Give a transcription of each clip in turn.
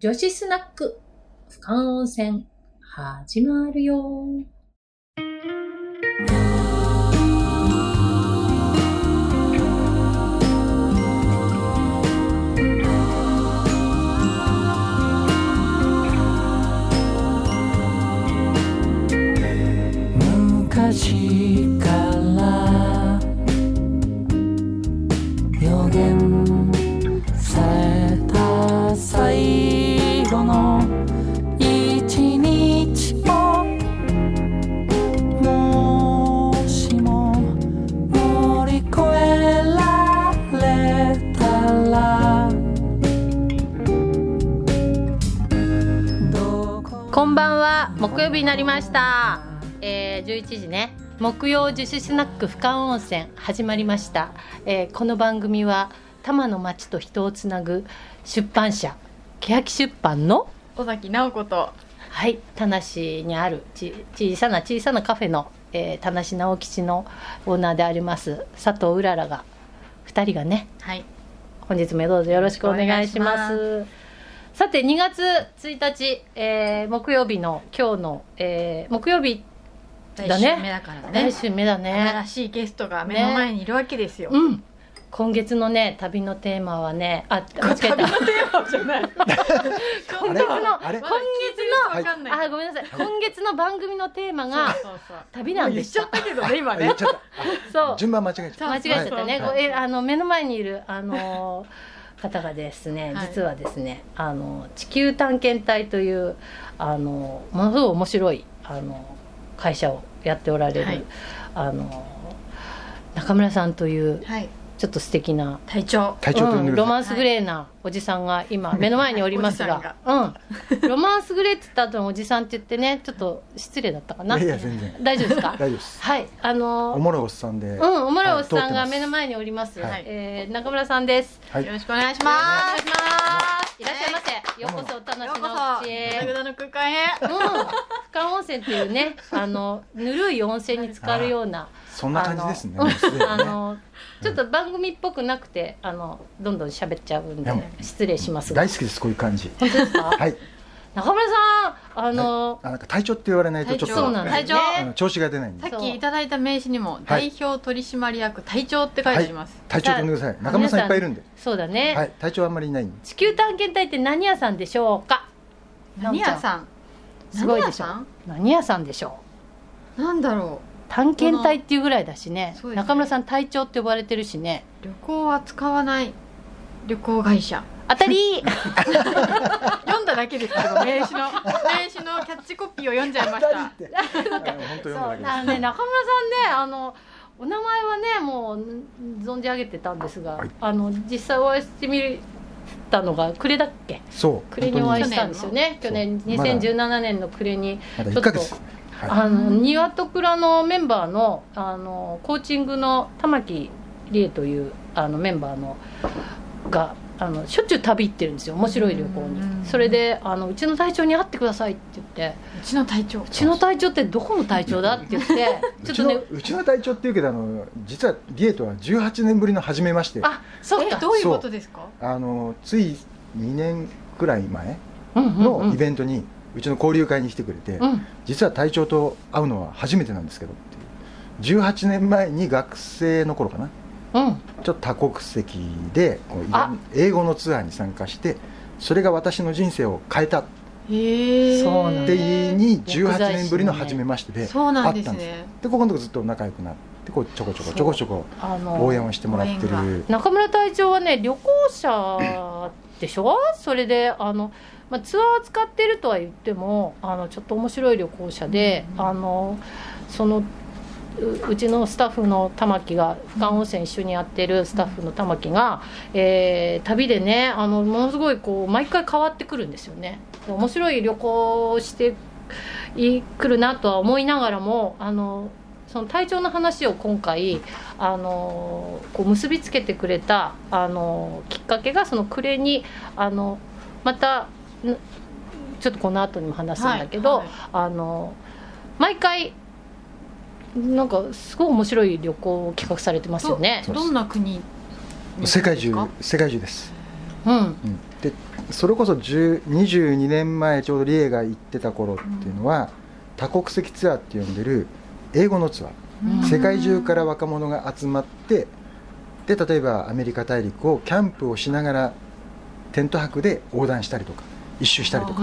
女子スナック、俯瞰温泉、始まるよ。昔ばんは、木曜日になりました。えー、11時ね、木曜女子スナック俯瞰温泉始まりました。えーこの番組は多摩の町と人をつなぐ出版社、欅出版の尾崎直子とはい、田無にあるち小さな小さなカフェの、えー、田無直吉のオーナーであります佐藤うららが2人がねはい本日もどうぞよろしくお願いしますさて2月1日、えー木曜日の今日の、えー木曜日来だね。週目だから来ね週目だ新ねしいゲストが目の前にいるわけですよ、うん。今月のね旅のテーマはねあ間違えた。旅のテーマじゃない。今月の今月わかんない、のあごめんなさい。今月の番組のテーマがそうそうそう。旅なんでした言っちゃった。けどね今ねそう。順番間違えちゃっ間違えちゃった。ね、そうごえあの目の前にいるあの方がですね、はい。実はですねあの地球探検隊というあのものすごい面白いあの会社をやっておられる、はい。あの中村さんというはいちょっと素敵な。隊長。た体調とうん、呼んでくださロマンスグレーなおじさんが今目の前におりますが、おうん、ロマンスグレーって言った後のおじさんって言ってねちょっと失礼だったかな。いいやいや全然。大丈夫ですか？大丈夫です。はい。あのおもろいおっさんで。うん、おもろいおっさんが目の前におります。はい。えー中村さんです。はい。よろしくお願いしおま願いします。いらっしゃいませ。ようこそお楽しみのそ口へ。グダの空間へうん、俯瞰温泉っていうね、あのぬるい温泉に浸かるような。そんな感じですねあのちょっと番組っぽくなくて、あのどんどん喋っちゃうんで失礼しますが。大好きですこういう感じ本当ですか？はい中村さん、あの、あなんか体調って言われないとちょっとそうなんですね。隊あの調子が出ないんで。さっきいただいた名刺にも代表取締役隊長って書いてあります、体調と呼んでください。中村さんいっぱいいるんで。そうだね。はい。体調あんまりいない地球探検隊って何屋さんでしょうか？何屋さん？すごいでしょ。何屋さん？何屋さんでしょう？なんだろ探検隊っていうぐらいだしね。ね。中村さん隊長って呼ばれてるしね。う旅行は使わない旅行会社当たり。読んだだけですけど名刺の名刺のキャッチコピーを読んじゃいました。そう読むだけですあのね中村さんねあのお名前はねもう存じ上げてたんですが、はい。あの実際お会いしてみたのが暮れだっけ？そう。暮れにお会い本したんですよね。去去年年のそう2017年の暮れにちょっと1ヶ月はあの庭と蔵のメンバーのあのコーチングの玉木理恵というあのメンバーのがあのしょっちゅう旅行ってるんですよ。面白い旅行うんにそれであの「うちの隊長に会ってください」って言って。うちの隊長「うちの隊長ってどこの隊長だ?」って言ってい ちょっとねうちのうちの隊長っていうけどあの実はリエとは18年ぶりの初めまして。あそうか。えどういうことですか？あのつい2年くらい前のんイベントにうちの交流会に来てくれて、うん。実は隊長と会うのは初めてなんですけどっていう。18年前に学生の頃かなうん。ちょっと多国籍で英語のツアーに参加してそれが私の人生を変えた。っへえ。そうなんていうに薬剤師のね18年ぶりの初めましてで会ったんですね。でここのとこずっと仲良くなってこうちょこちょこちょこちょこ応援をしてもらってる。中村隊長はね旅行者でしょ？それであの、まあ、ツアー使ってるとは言ってもあのちょっと面白い旅行者で、うん。あのそのううちのスタッフの玉木が俯瞰温泉一緒にやってるスタッフの玉木が、えー旅でねあのものすごいこう毎回変わってくるんですよね。で面白い旅行をしていくるなとは思いながらもあのその体調の話を今回あのこう結びつけてくれたあのきっかけがその暮れにあのまたんちょっとこの後にも話すんだけど、はいはい。あの毎回なんかすごい面白い旅行を企画されてますよね。どんな国に世界中ですか？世界中です、うん、うん、でそれこそ10 22年前ちょうどリエが行ってた頃っていうのは、多国籍ツアーって呼んでる英語のツアー、うん。世界中から若者が集まってで例えばアメリカ大陸をキャンプをしながらテント泊で横断したりとか一周したりとか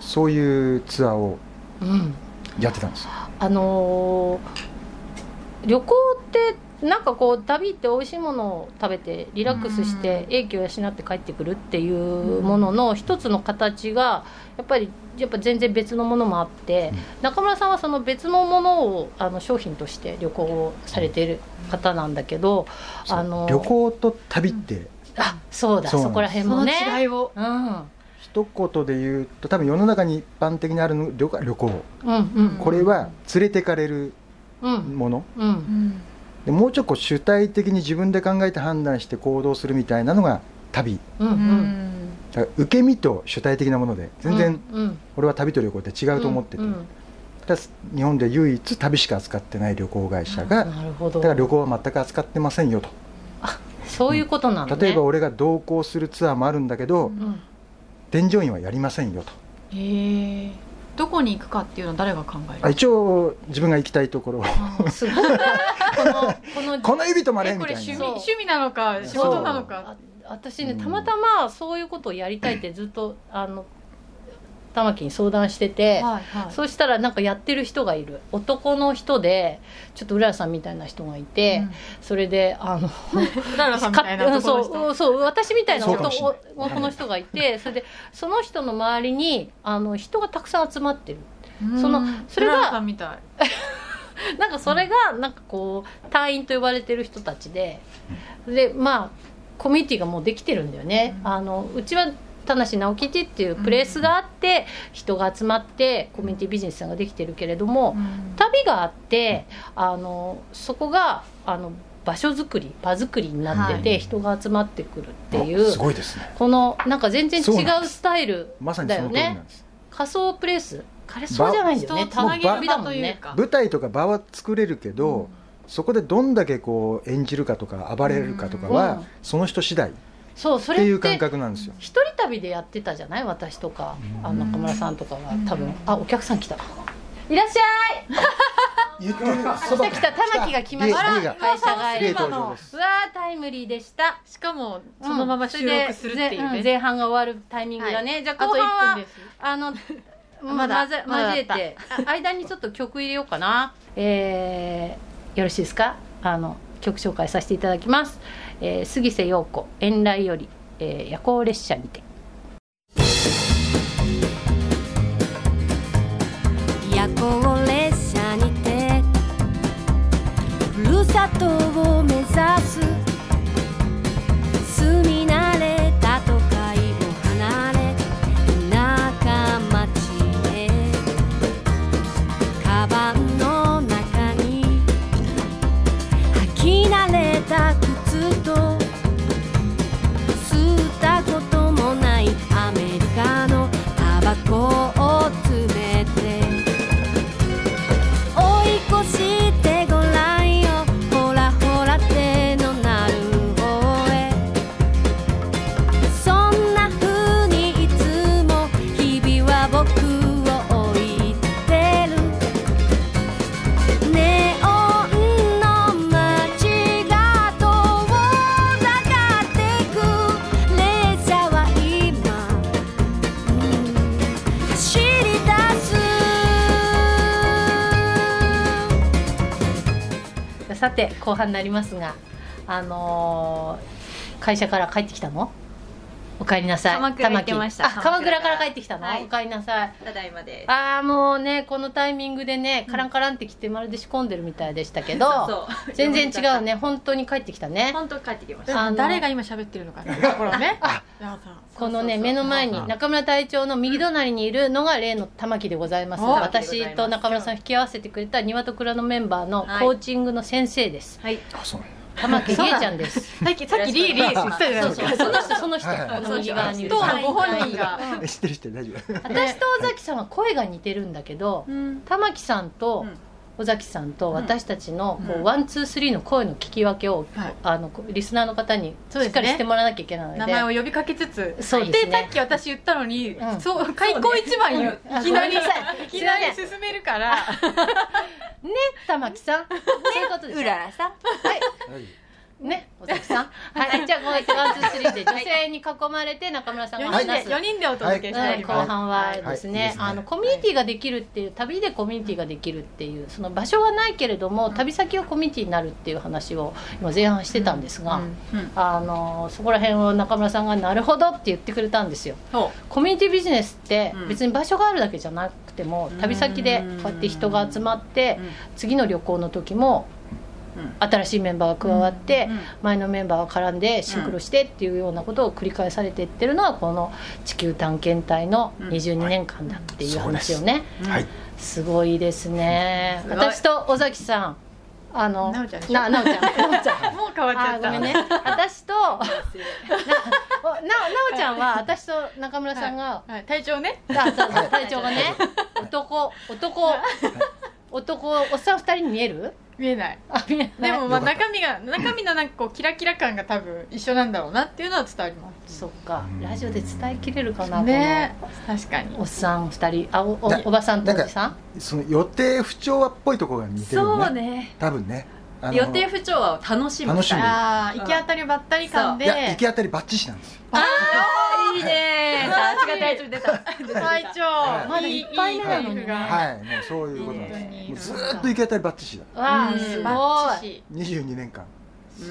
そういうツアーをうん。やってたんですよあのー旅行ってなんかこう旅って美味しいものを食べてリラックスして英気を養って帰ってくるっていうものの一つの形がやっぱりやっぱ全然別のものもあって、うん。中村さんはその別のものをあの商品として旅行をされている方なんだけど、あの旅行と旅ってあそうだそこら辺そのもね。違いを。うん一言で言うと多分世の中に一般的にあるの旅旅行。うんうん。これは連れてかれるうん。もの。うん。うんでもうちょっと主体的に自分で考えて判断して行動するみたいなのが旅。うんうん。うんだから受け身と主体的なもので全然うん俺は旅と旅行って違うと思ってて、うんだから日本で唯一旅しか扱ってない旅行会社が、だから旅行は全く扱ってませんよと。そういうことなんだね。例えば俺が同行するツアーもあるんだけど、うん添乗員はやりませんよと。へえどこに行くかっていうのは誰が考えある一応自分が行きたいところを。このこのこの指止まれえこれみたいな。趣味趣味なのか仕事なのか。あ私ねうん。たまたまそういうことをやりたいってずっとあの玉木に相談してて、はいはい。そうしたらなんかやってる人がいる。男の人でちょっとうららさんみたいな人がいて、それであの そうそう私みたいな男男の人がいてそれでその人の周りにあの人がたくさん集まってる。うん。そのそれが なんかそれがなんかこう隊員と呼ばれてる人たちででまあコミュニティがもうできてるんだよね、うん。あのうちは田無直吉っていうプレースがあって、人が集まってコミュニティビジネスができてるけれども、うん。旅があってあのそこがあの場所づくり場づくりになってて、はい。人が集まってくるっていあうすごいですね。このなんか全然違そうスタイルまさにだよねんです、仮想プレース？仮想じゃないんだよね人をつなげる場というか舞台とか場は作れるけど、そこでどんだけこう演じるかとか暴れるかとかは、うん。その人次第。っそうそれっていう感て覚なんですよ。一人旅でやってたじゃない？私とか。あの中村さんとかが多分。あお客さん来た。いらっしゃい！言ってる。そ来た来た。玉木が来ました。例が。会社帰例り登場です。うわータイムリーでした。しかもそのまま収録するっていうん。それでね前半が終わるタイミングだね、じゃああと1後半はあの まだまぜまえて。あ間にちょっと曲入れようかな。えー、よろしいですか？あの曲紹介させていただきます、えー、杉瀬陽子「遠来より、えー、夜行列車にて」夜行列車にてふるさとさて後半になりますがあのー会社から帰ってきたの？お帰りなさい。鎌倉行ってました。鎌倉。から帰ってきたの、はい。お帰りなさい。ただいまで。ああもうねこのタイミングでねカランカランってきてまるで仕込んでるみたいでしたけど そう。全然違うね。本当に帰ってきたね。本当帰ってきました。誰が今喋ってるのかころね このねそうそうそう。目の前に中村隊長の右隣にいるのが例の玉木でございます。お私と中村さんを引き合わせてくれた庭と蔵のメンバーのコーチングの先生です、はい。あそうなんだ玉木理恵ちゃんです。さっきさっきリーリーって言ってたじゃないですかそう。その人その人、はいはい。この右側にいる当のご本人が。え知ってる知ってる大丈夫。私と尾崎さんは声が似てるんだけどうん。玉木さんとうん尾崎さんと私たちのこう one two three の声の聞き分けを、はい。あのリスナーの方にそうですね。しっかりしてもらわなきゃいけないので。名前を呼びかけつつそうですね。さっき私言ったのに、うん。そう開口一番言う。うん。いきなりい。いきなり進めるから。ね玉木さん。そういうことですうららさん。はい。はいね尾崎さん。はい。じゃあこうやって one two three で女性に囲まれて中村さんが4人話す。で四人でお届けしておはい、ります、後半はですね,、あのコミュニティができるっていう旅でコミュニティができるっていうその場所はないけれども旅先がコミュニティになるっていう話を今前半してたんですが、あのそこら辺を中村さんが「なるほど」って言ってくれたんですよ。コミュニティビジネスってうん。別に場所があるだけじゃなくても、うん旅先でこうやって人が集まって、うん。次の旅行の時もうん新しいメンバーが加わって、うん前のメンバーが絡んでシンクロしてっていうようなことを繰り返されていってるのはこの地球探検隊の22年間だっていう話をね、はい。すごいですね。私と尾崎さん。あのなおちゃんななお ちゃん。もう変わっちゃった。あごめんね。私と なおなおちゃんは私と中村さんが、体調ね。あそうそうはい隊長がね。男男男おっさん二人に見える？見えない。あ見えない。でもまあ中身が中身のなんかこうキラキラ感が多分一緒なんだろうなっていうのは伝わります。そっか。ラジオで伝えきれるかな、ね。確かに。おっさん二人。あおおなおばさんとおなんかじさんその予定不調和っぽいところが似てるよね。そうね。多分ね。あの予定不調和を楽しむ楽しむああ行き当たりばったり感で。いや行き当たりばっちしなんですよいいね。さすが隊長出た。隊長まだ一杯目なのにね。いいがはい。もうそういうことなんですもうずーっと行き当たりばっちしだうん。わあすごいシ22年間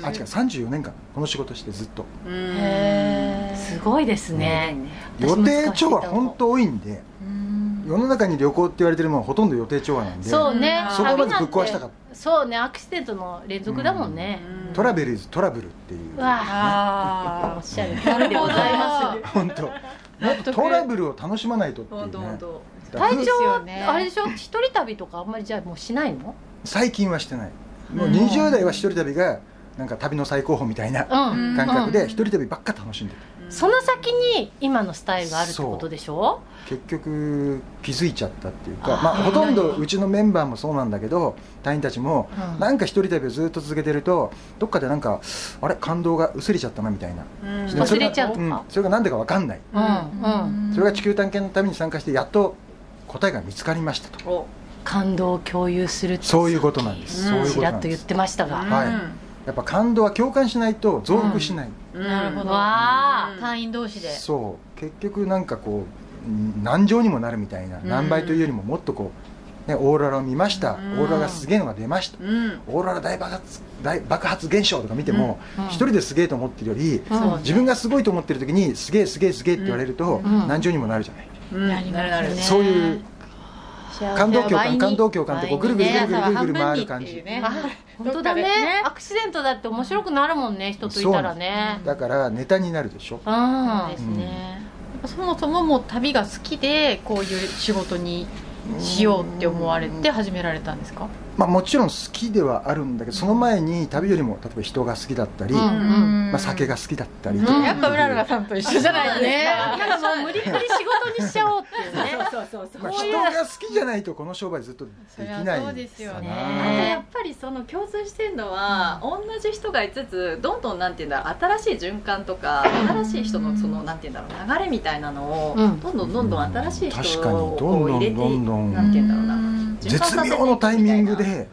あ違う34年間この仕事してずっと。うんへえすごいですね。予定調和本当多いんでうん世の中に旅行って言われてるものはほとんど予定調和なんでそうね。うんそこをまずぶっ壊したかっそうね。アクシデントの連続だもんね、たトラベルイズトラブルっていう。うわあ。おあっしゃる通りでございます 本当。もっとトラブルを楽しまないとっていうね。当隊長ですよはねあれでしょ？一人旅とかあんまりじゃあもうしないの？最近はしてない。もううん20代は一人旅がなんか旅の最高峰みたいなうん、感覚うん。で一人旅ばっか楽しんでる。その先に今のスタイルがあるってことでしょ？結局気づいちゃったっていうかまあ、ほとんどうちのメンバーもそうなんだけど隊員たちもうん。なんか一人旅をずっと続けてるとどっかでなんかあれ感動が薄れちゃったなみたいな、うん。それちゃうん。それが何でか分かんない。うん。うん。それが地球探検のために参加してやっと答えが見つかりましたと。お感動を共有するってそういうことなんです、うん。そういうちことなんです。らっと言ってましたが、はい。やっぱ感動は共感しないと増幅しない、うんなるほどわあ隊員同士でそう結局なんかこううん何乗にもなるみたいな、ん。何倍というよりももっとこう、ね、オーロラを見ました、うん。オーロラがすげえのが出ました、うん。オーロラ大爆発大爆発現象とか見てもうん。一、人ですげえと思ってるより、自分がすごいと思ってる時にすげえすげえすげえって言われると、ん。何乗にもなるじゃない、うん。そういう感動共感感動共感ってこうぐるぐるぐるぐるぐるぐる回る感じ、ねあ本当だねアクシデントだって面白くなるもんね人といたらねだからネタになるでしょうんそうですねそもそももう旅が好きでこういう仕事にしようって思われて始められたんですか？まあ、もちろん好きではあるんだけどその前に旅よりも例えば人が好きだったり、うんまあ、酒が好きだったり。とか、うん。やっぱうらららさんと一緒じゃないね。ですかなんかもう無理くり仕事にしちゃおうっていうね。そうそうそう。まあ、こう。いう人が好きじゃないとこの商売ずっとできないそうですよね。あとやっぱりその共通してるのは、同じ人がいつつどんどんなんていうんだろう新しい循環とか新しい人のそのなんていうんだろう流れみたいなのを、うん。どんどんどんどん新しい確かに人をどん。どんこう入れてどんどん。なんていうんだろうな絶妙のタイミングで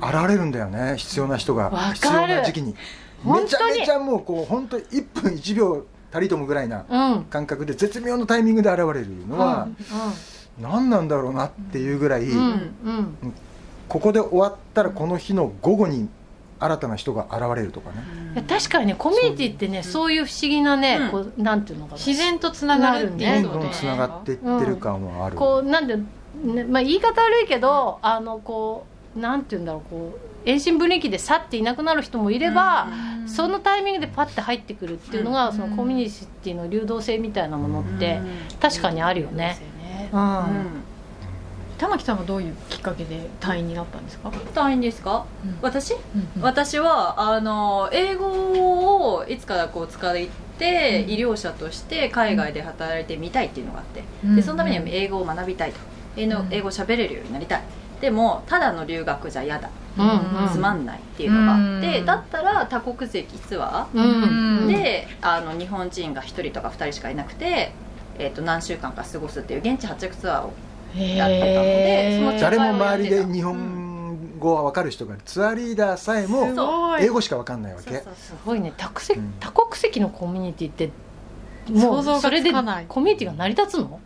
現れるんだよね必要な人が。必要な時期に。めちゃめちゃもうこう本当に1分1秒たりともぐらいな感覚で絶妙のタイミングで現れるのは何なんだろうなっていうぐらい、ここで終わったらこの日の午後に新たな人が現れるとかね、いや確かにねコミュニティってねそういう。不思議なね、うん。こうなんていうのかな。自然とつながるっていうのでどんどんつながっていってる感はある、こうなんで、ねまあ、言い方悪いけど、あのこうなんていうんだろうこう遠心分離機で去っていなくなる人もいれば、そのタイミングでパッて入ってくるっていうのが、うん。そのコミュニティの流動性みたいなものって、確かにあるよね。うん。うん。玉木さんはどういうきっかけで隊員になったんですか、隊員ですか？うん。私？うん私はあの英語をいつからこう使ってうん。医療者として海外で働いてみたいっていうのがあって、うん。でそのためには英語を学びたいと英語うん英語を喋れるようになりたい。でもただの留学じゃ嫌だ。うんうん。つまんないっていうのがあって、うん。だったら多国籍ツアー。で、あの日本人が1人とか2人しかいなくて、えー、と何週間か過ごすっていう現地発着ツアーをやってたのでその誰も周りで日本語は分かる人がツアーリーダーさえも英語しか分かんないわけ。そうそうすごいね。多国籍うん。多国籍のコミュニティってもうそれでコミュニティが成り立つの？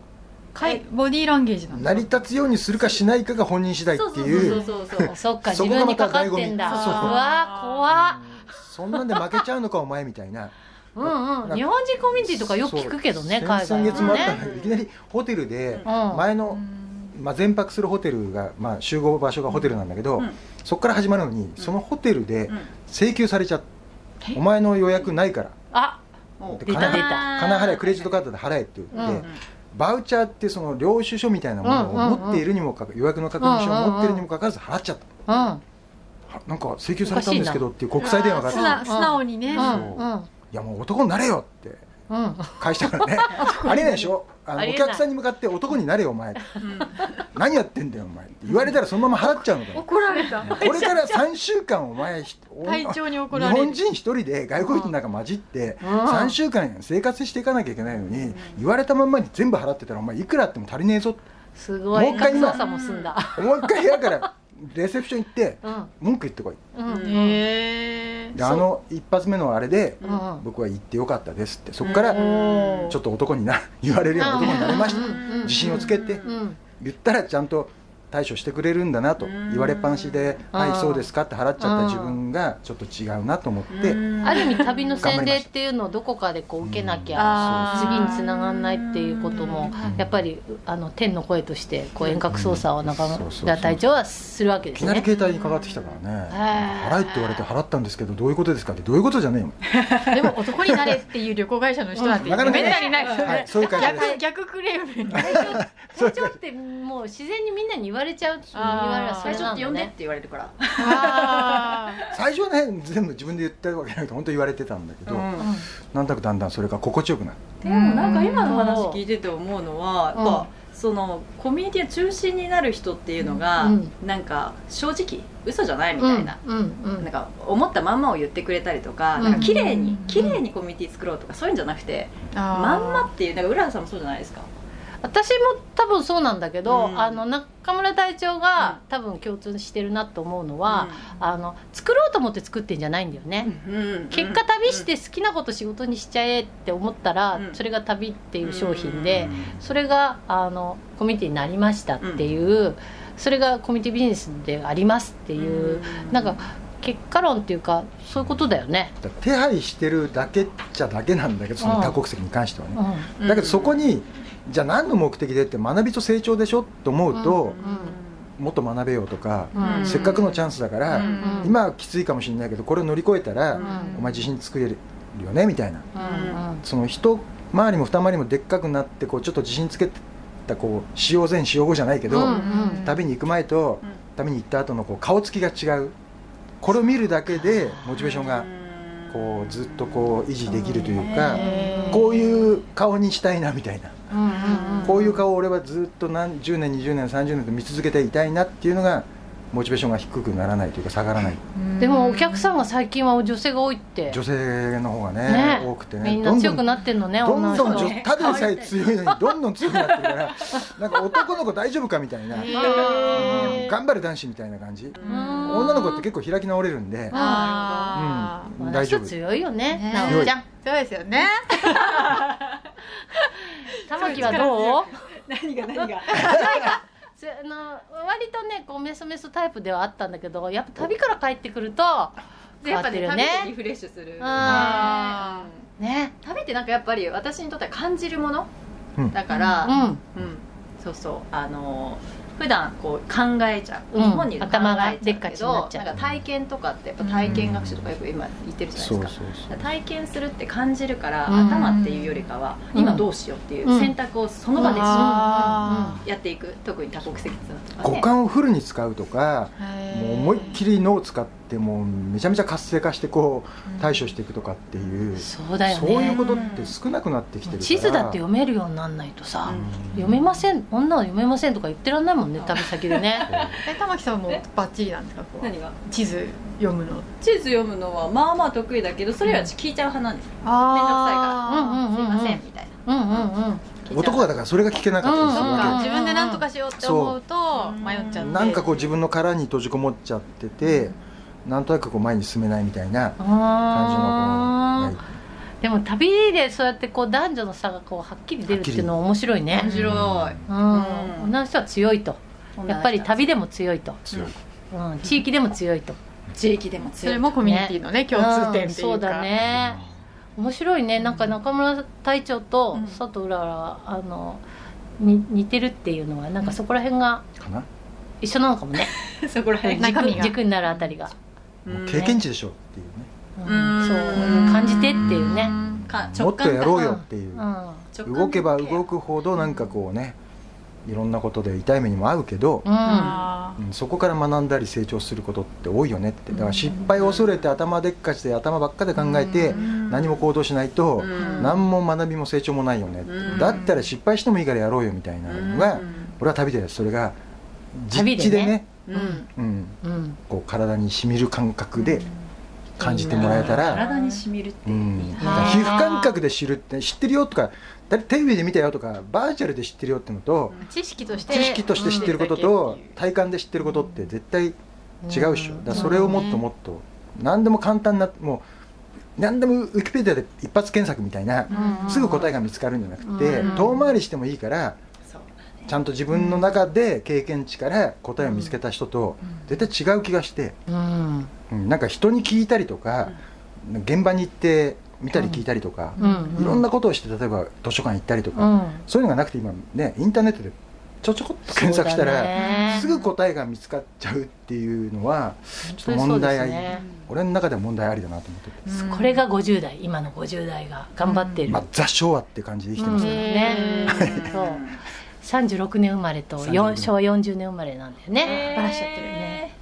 かい。ボディーランゲージなんだ成り立つようにするかしないかが本人次第ってそう。そういうそうそうそう。そっかそこがま自分にかかってんだ。うわ怖っ。そんなんで負けちゃうのかお前みたいな。うんうん。日本人コミュニティとかよく聞くけどね海外先月もあったのいきなりホテルでうん。前の、まあ、全泊するホテルが、まあ、集合場所がホテルなんだけど、うん。そこから始まるのにそのホテルでうん。請求されちゃって、お前の予約ないから。あもう出た。出た金払えクレジットカードで払えって言って、うんバウチャーってその領収書みたいなものを持っているにもかか予約の確認書を持っているにもかかわらず払っちゃった、うんはなんか請求されたんですけどっていう国際電話があって素直素直にね、いやもう男になれよって。うん返したからね。ありえないでしょ？あのお客さんに向かって男になれよお前。何やってんだよお前。って言われたらそのまま払っちゃうのかよ。怒られた。これから3週間お前体調に怒日られる本人一人で外国人の中混じってうん。3週間生活していかなきゃいけないのに言われたまんまに全部払ってたらお前いくらあっても足りねえぞ。すごい。もう一回今もう一回部屋からレセプション行ってうん。文句言ってこい。うん。うん。へえであの一発目のあれでうん。僕は行ってよかったですって。そこからうん。ちょっと男にな 言われるような男になれました。自信をつけて。うん。言ったらちゃんと対処してくれるんだなとうん。言われっぱなしで「うんはいそうですか」って払っちゃった自分がちょっと違うなと思ってある意味旅の洗礼っていうのをどこかでこう受けなきゃうん。次につながらないっていうこともうん。やっぱりあの天の声としてこう遠隔操作を中村隊長はするわけいきなりですね。携帯にかかってきたからね。払えって言われて払ったんですけどどういうことですかってどういうことじゃねえよでも男になれっていう旅行会社の人なんてめったにない。です。よね、逆逆クレーム ってもう自然にみんなに言われちゃう言われはそ最初って呼んでって。言われるから。あ 最初はね全部自分で言ったわけじゃなくて本当言われてたんだけど、なんとなくだんだんそれが心地よくなってでもなんか今の話聞いてて思うのはうん。やっぱそのコミュニティの中心になる人っていうのがうん。なんか正直嘘じゃないみたいな。うん。うん。なんか思ったまんまを言ってくれたりとか、うん。なんか綺麗にうん。綺麗にコミュニティ作ろうとかそういうんじゃなくて、ー。まんまっていうなんか浦田さんもそうじゃないですか。私も多分そうなんだけど、うん。あの中村隊長が多分共通してるなと思うのは、あの作ろうと思って作ってんじゃないんだよね、うん結果旅して好きなこと仕事にしちゃえって思ったら、うん。それが旅っていう商品で、うんそれがあのコミュニティになりましたっていう、それがコミュニティビジネスでありますっていう、なんか結果論っていうかそういうことだよね、手配してるだけっちゃだけなんだけどその多国籍に関してはね、うん。だけどそこにじゃあ何の目的でって学びと成長でしょと思うと、もっと学べようとか、うん。せっかくのチャンスだから、うん。今はきついかもしれないけどこれを乗り越えたら、うん。お前自信作れるよねみたいな。うん。その一回りも二回りもでっかくなってこうちょっと自信つけたこう使用前使用後じゃないけど、旅に行く前とうん。旅に行った後のこう顔つきが違う。これを見るだけでモチベーションがこうずっとこう維持できるというかこういう顔にしたいなみたいなこういう顔を俺はずっと何十年20年30年と見続けていたいなっていうのがモチベーションが低くならないというか下がらない。でもお客さんが最近は女性が多いって。女性の方がねね。多くてね。みんな強くなってんのねどんどん女ただでさえ強いのにどんどん強くなってるから なんか男の子大丈夫かみたいな。うん。頑張る男子みたいな感じ。うん。女の子って結構開き直れるんで。うん。大丈夫。強いよねね。なおちゃん。そうですよね。玉木はどう？何が何が？つ あの割とねこうメソメソタイプではあったんだけどやっぱ旅から帰ってくると変わやっぱねってるよね。旅でリフレッシュする。あうん。ね。旅ってなんかやっぱり私にとっては感じるものうん。だから、うん。うん。そうそう。あの普段こう考えちゃう、うん日本にいると考頭がえちゃうけでっかちになどっちゃう。なんか体験とかってやっぱ体験学習とかよく今言ってるじゃないですか。体験するって感じるから、うん。頭っていうよりかは、うん。今どうしようっていう選択をその場でやっていく。特に多国籍とかね。五感をフルに使うとかー。もう思いっきり脳を使ってもうめちゃめちゃ活性化してこう対処していくとかっていう、そうだよね。そういうことって少なくなってきてるから。地図だって読めるようになんないとさ、うん。読めません。女は読めませんとか言ってらんないもんね旅先でね。え玉木さんもえバッチリなんですか？こう。何が？地図読むの。地図読むのはまあまあ得意だけどそれより私聞いちゃう派なんですよ。あすいませんみたいなうん。うんうん男はだからそれが聞けなかったりするわけ。か。自分で何とかしようって思うと迷っちゃって。なんかこう自分の殻に閉じこもっちゃってて、なんとなくこう前に進めないみたいな感じのこう、でも旅でそうやってこう男女の差がこうはっきり出るっていうのは面白いね。面白い。うん。うん。女の人は強いと。やっぱり旅でも強いと、強い。うん、地域でも強いと。地域でも強いそれもコミュニティのね共通点っていうか。そうだね。面白いね。なんか中村隊長とうん。佐藤うららはあのに似てるっていうのはなんかそこら辺がかな、一緒なのかもね。そこら辺。中身が。軸軸になるあたりが、うん経験値でしょっていうね。そう感じてっていうね、かもっとやろうよ直っていう、動けば動くほどなんかこうねいろんなことで痛い目にも遭うけど、うん。そこから学んだり成長することって多いよねって。だから失敗を恐れて頭でっかちで頭ばっかで考えてうん。何も行動しないとうん。何も学びも成長もないよねだったら失敗してもいいからやろうよみたいなのが俺は旅でそれが実地でねこう体にしみる感覚で感じてもらえたら体にしみるって。いいうん、皮膚感覚で知るって知ってるよとかだテレビで見たよとかバーチャルで知ってるよってのと、ー知識として知識として知ってることと体感で知ってることって絶対違うでしょ、うんだそれをもっともっと何でも簡単なもう何でもウィキペディアで一発検索みたいな、うん。すぐ答えが見つかるんじゃなくて、うん。遠回りしてもいいからちゃんと自分の中で経験値から答えを見つけた人と絶対違う気がして、うん。うん。なんか人に聞いたりとか、現場に行って見たり聞いたりとか、うん。いろんなことをして例えば図書館行ったりとか、うん。そういうのがなくて今ねインターネットでちょちょこっと検索したら、ね。すぐ答えが見つかっちゃうっていうのはちょっと問題あり、すね。俺の中では問題ありだなと思ってこれが50代今の50代が頑張ってる、まあ、雑昭和って感じで生きてますうん。ね、ね。そう36年生まれと36 4昭和40年生まれなんだよね。バラしちゃってるね。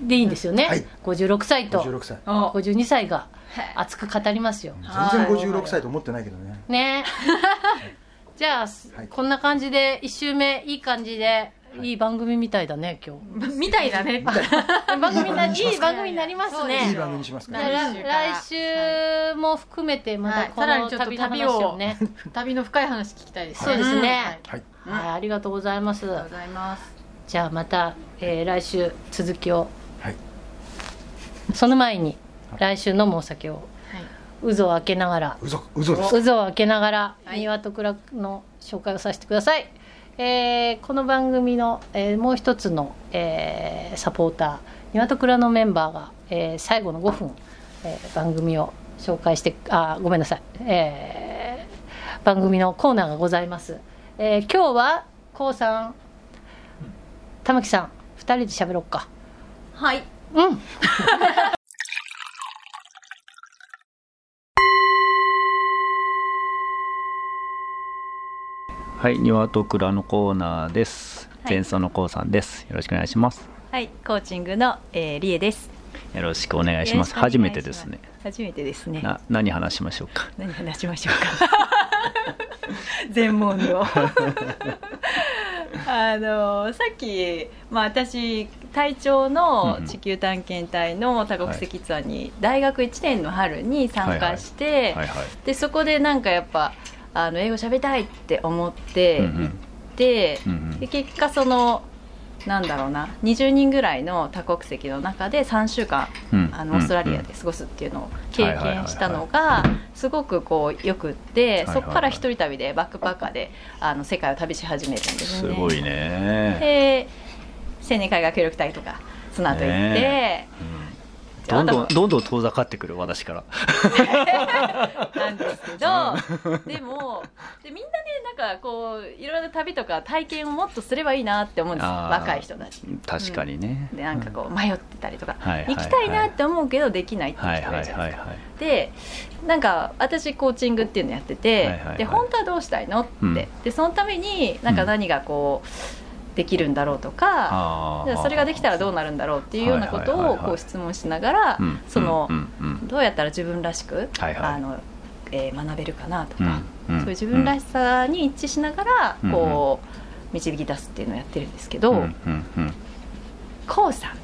でいいんですよね、はい。56歳と。56歳。お52歳がはい。熱く語りますよ。全然56歳と思ってないけどね。ね。じゃあ、はい。こんな感じで1週目いい感じでい。い番組みたいだね今日。みたいだね。番組ない いい番組になりますね。いい番組にしますかじゃあら。来週も含めてまはい。たこのさらにちょっと旅の話をね、旅の深い話聞きたいですそうですね。はい。はいはい、ありがとうございます。ありがとうございます。じゃあまた、えー来週続きを。はい。その前に来週飲むお酒を。渦を開けながら。うぞうぞです。渦を開けながらはい庭と蔵の紹介をさせてください、えーこの番組の、えーもう一つの、えーサポーター庭と蔵のメンバーが、えー最後の5分、えー番組を紹介してあごめんなさい、えー番組のコーナーがございます、えー今日はこうさん玉木さん2人で喋ろうか。はい。うん はい、庭と蔵のコーナーです。はい前奏のこうさんです。よろしくお願いします。はいコーチングの、えー、リエですよろしくお願いします。初めてですね。初めてですねな、何話しましょうか？何話しましょうか？全問の あのさっき、まあ、私隊長の地球探検隊の多国籍ツアーに大学1年の春に参加して。でそこでなんかやっぱあの英語喋りたいって思って行って、うんうん。で結果そのなんだろうな20人ぐらいの多国籍の中で3週間うん。あのオーストラリアで過ごすっていうのを経験したのがすごくこうよくってはいそこから一人旅でバックパッカーであの世界を旅し始めるんですね。すごいね。で青年海外協力隊とかその後行って、ねうんどんどんどんどん遠ざかってくる私から。なんですけど、でもでみんなねなんかこういろいろな旅とか体験をもっとすればいいなって思うんです若い人たち。確かにね。でなんかこう迷ってたりとか、はいはいはい行きたいなって思うけどできないって人がいるじゃなはいはい。はい。でなんか私コーチングっていうのやってて、はいはいはいで本当はどうしたいのって、うんでそのためになんか何がこう、できるんだろうとかあじゃあそれができたらどうなるんだろうっていうようなことをこう質問しながら、うん。その、どうやったら自分らしく、はいはい。あのえー学べるかなとか、うん。うん。そういう自分らしさに一致しながら、うん。こう導き出すっていうのをやってるんですけど、うん。うん。さん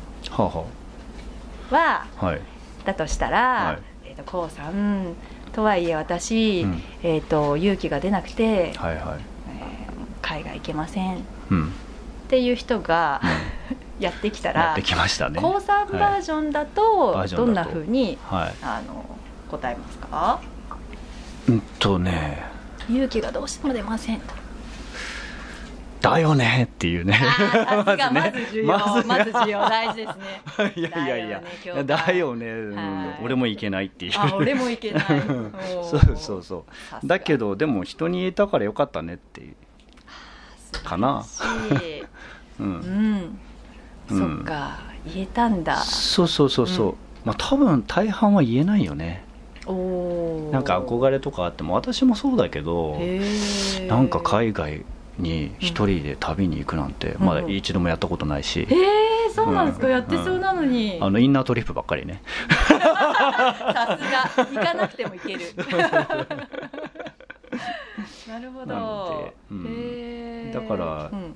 はあはい。だとしたら、はい。えー、とこうさんとはいえ私、うん。えー、と勇気が出なくて、はいはい。えー海外行けません。っうんていう人がやってきたらやってきましたね。高三バージョンだとバージョンだと。どんなふうにはい。あの答えますか？うんとね。勇気がどうしても出ませんと。だよねっていうね。まず重要。まずまず重要。大事ですね。いやいやいや。だよね俺もいけないっていう。あ俺もいけない。そうそうそう。だけどでも人に言えたからよかったねっていう。かなううん。ん、うん。そっか言えたんだ。そうそうそうそう、うん。まあ多分大半は言えないよね。おおなんか憧れとかあっても私もそうだけどへなんか海外に一人で旅に行くなんて、うん。まだ一度もやったことないし、えー、そうなんですか、うん。やってそうなのに、あのインナートリップばっかりね。さすが。行かなくても行ける。なるほど。うん。だからうん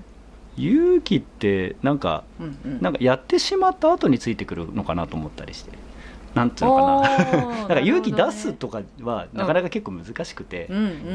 勇気ってなんかうんうん。なんかやってしまった後についてくるのかなと思ったりして。なんていうのかな。なんか勇気出すとかはなかなか結構難しくて、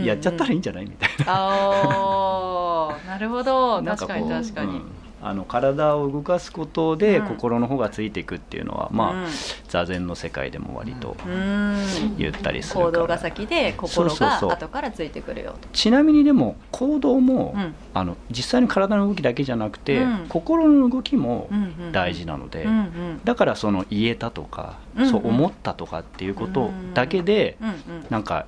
やっちゃったらいいんじゃないみたいあーなるほど。確かに確かに、うんあの体を動かすことでうん。心の方がついていくっていうのは、まあ、うん。座禅の世界でも割とうん。言ったりするから。行動が先で心が後からついてくるよちなみにでも行動も、うん。あの実際の体の動きだけじゃなくて、うん。心の動きも大事なので、うんうん。だからその言えたとか、うんうん。そう思ったとかっていうことだけで、うんうん。なんかあ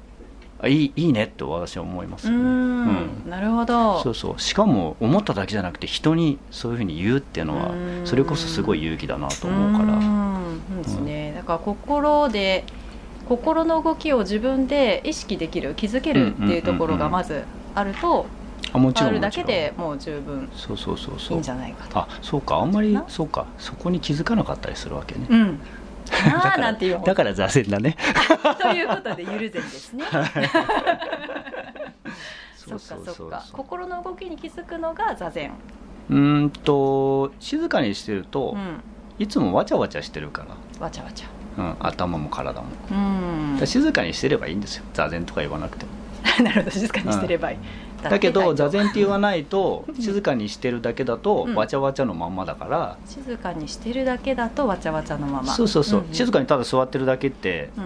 いいいいねって私は思いますうね、ん。なるほど。そうそう。しかも思っただけじゃなくて人にそういうふうに言うっていうのはうん。それこそすごい勇気だなと思うから。うですね、だから心で心の動きを自分で意識できる気づけるっていうところがまずあると、あもちろあるだけでもう十分そうそうそうそいいうんじゃないかと。あそうか。あんまりなそうか。そこに気づかなかったりするわけね、うん、だ なからあなんていう。だから座禅だね。ということでゆる禅ですね。そっかそっか。心の動きに気づくのが座禅。うーんと静かにしてると、うん、いつもわちゃわちゃしてるかわちゃわちゃ。ら、うん、頭も体も、だうん静かにしてればいいんですよ。座禅とか言わなくても。なるほど静かにしてればいい。だけど座禅禅って言わないと静かにしてるだけだとうん。わちゃわちゃのまんまだから、静かにしてるだけだとわちゃわちゃのまま。そうそうそう、んん。静かにただ座ってるだけってうん。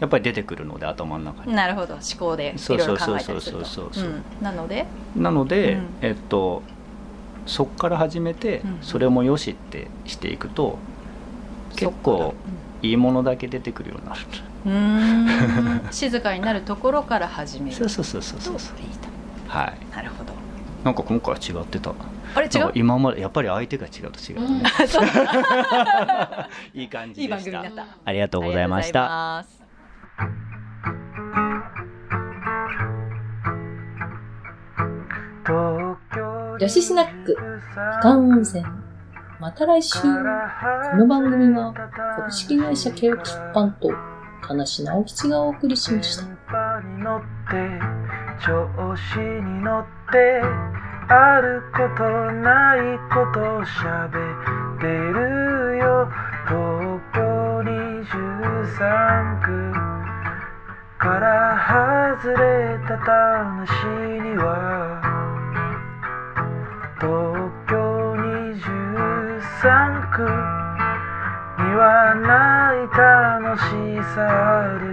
やっぱり出てくるので頭の中に、なるほど。思考でいそうろいろそうそう。考えたりすると。そうそうそううん。なので？なので、うん。えっとそこから始めてうん。それもよしってしていくと結構いいものだけ出てくるようになる。うーん。静かになるところから始める。とそうそうそうそうそう。そういいとはい。なるほど。なんか今回は違ってた。あれ違う？今までやっぱり相手が違うと違うね、そう。いい感じいいでした。番組だった。ありがとうございましあた。女子スナック、みかん温泉。また来週。この番組は株式会社ケオキッパンと田無直吉がお送りしました。調子に乗ってあることないこと喋ってるよ。東京23区から外れた話には。東京23区にはない楽しさある。